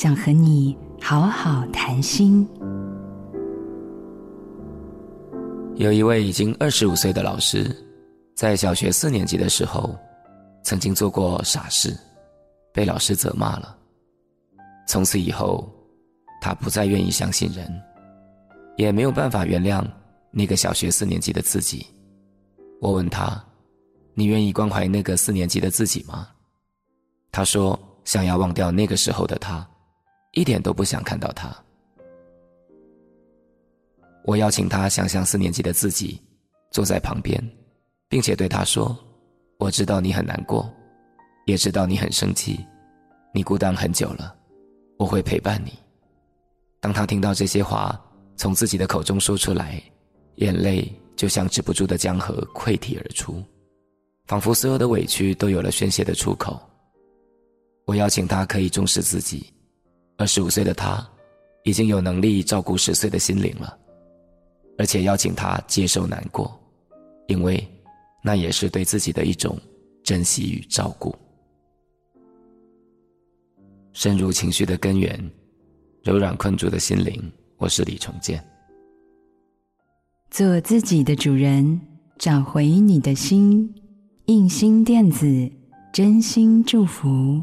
想和你好好谈心。有一位已经二十五岁的老师，在小学四年级的时候，曾经做过傻事，被老师责骂了。从此以后，他不再愿意相信人，也没有办法原谅那个小学四年级的自己。我问他：“你愿意关怀那个四年级的自己吗？”他说：“想要忘掉那个时候的他，一点都不想看到他。”我邀请他想象四年级的自己坐在旁边，并且对他说：“我知道你很难过，也知道你很生气，你孤单很久了，我会陪伴你。”当他听到这些话从自己的口中说出来，眼泪就像止不住的江河溃堤而出，仿佛所有的委屈都有了宣泄的出口。我邀请他可以重视自己，二十五岁的他已经有能力照顾十岁的心灵了，而且邀请他接受难过，因为那也是对自己的一种珍惜与照顾。深入情绪的根源，柔软困住的心灵。我是李崇建，做自己的主人，找回你的心。印心电子，真心祝福。